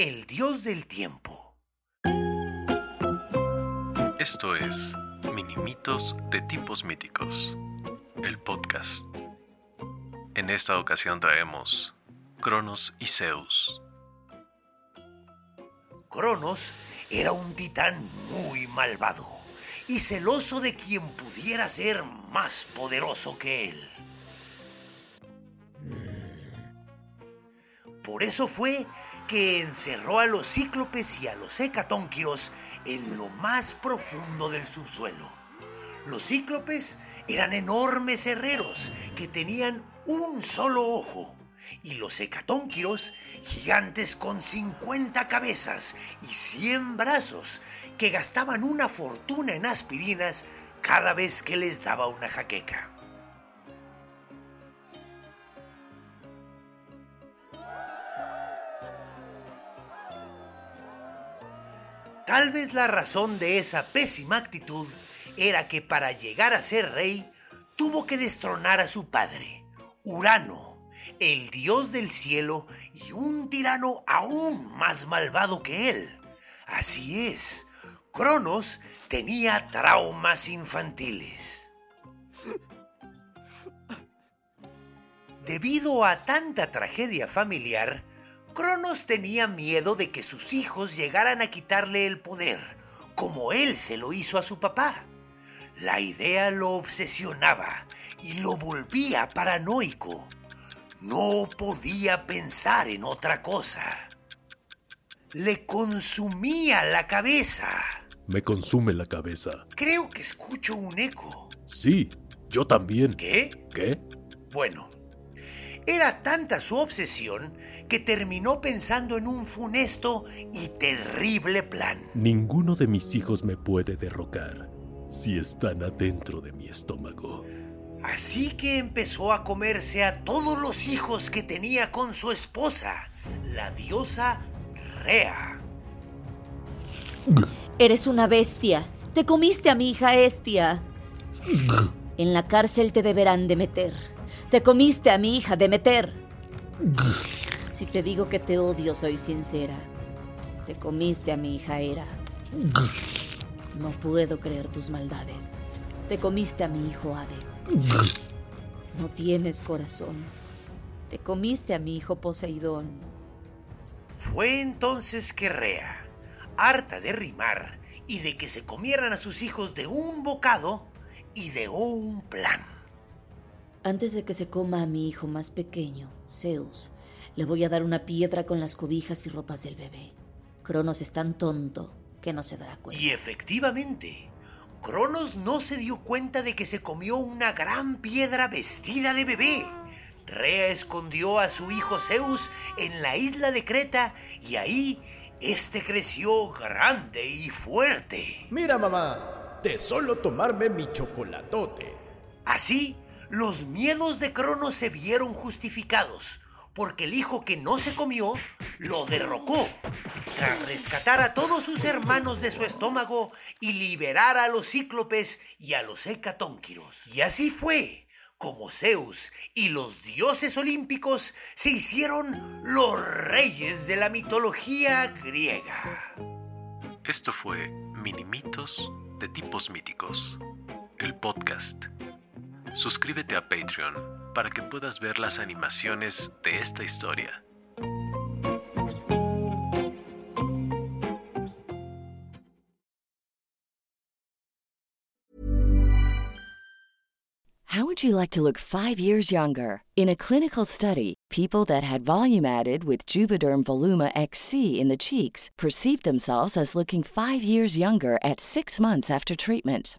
el dios del tiempo. Esto es Minimitos de Tipos Míticos, el podcast. En esta ocasión traemos Cronos y Zeus. Cronos era un titán muy malvado y celoso de quien pudiera ser más poderoso que él. Por eso fue que encerró a los cíclopes y a los hecatónquiros en lo más profundo del subsuelo. Los cíclopes eran enormes herreros que tenían un solo ojo y los hecatónquiros gigantes con 50 cabezas y 100 brazos que gastaban una fortuna en aspirinas cada vez que les daba una jaqueca. Tal vez la razón de esa pésima actitud era que para llegar a ser rey tuvo que destronar a su padre, Urano, el dios del cielo y un tirano aún más malvado que él. Así es, Cronos tenía traumas infantiles. Debido a tanta tragedia familiar, Cronos tenía miedo de que sus hijos llegaran a quitarle el poder, como él se lo hizo a su papá. La idea lo obsesionaba y lo volvía paranoico. No podía pensar en otra cosa. Le consumía la cabeza. Me consume la cabeza. Creo que escucho un eco. Sí, yo también. ¿Qué? ¿Qué? Bueno, era tanta su obsesión que terminó pensando en un funesto y terrible plan. Ninguno de mis hijos me puede derrocar si están adentro de mi estómago. Así que empezó a comerse a todos los hijos que tenía con su esposa, la diosa Rea. Eres una bestia. Te comiste a mi hija Estia. En la cárcel te deberán de meter. Te comiste a mi hija de meter. Si te digo que te odio, soy sincera. Te comiste a mi hija Era. No puedo creer tus maldades. Te comiste a mi hijo Hades. No tienes corazón. Te comiste a mi hijo Poseidón. Fue entonces que Rea, harta de rimar y de que se comieran a sus hijos de un bocado, ideó un plan. Antes de que se coma a mi hijo más pequeño, Zeus, le voy a dar una piedra con las cobijas y ropas del bebé. Cronos es tan tonto que no se dará cuenta. Y efectivamente, Cronos no se dio cuenta de que se comió una gran piedra vestida de bebé. Rea escondió a su hijo Zeus en la isla de Creta y ahí este creció grande y fuerte. Mira, mamá, de solo tomarme mi chocolatote. Así, los miedos de Cronos se vieron justificados, porque el hijo que no se comió lo derrocó, tras rescatar a todos sus hermanos de su estómago y liberar a los cíclopes y a los hecatónquiros. Y así fue como Zeus y los dioses olímpicos se hicieron los reyes de la mitología griega. Esto fue Minimitos de Tipos Míticos, el podcast. Suscríbete a Patreon para que puedas ver las animaciones de esta historia. How would you like to look five years younger? In a clinical study, people that had volume added with Juvederm Voluma XC in the cheeks perceived themselves as looking five years younger at six months after treatment.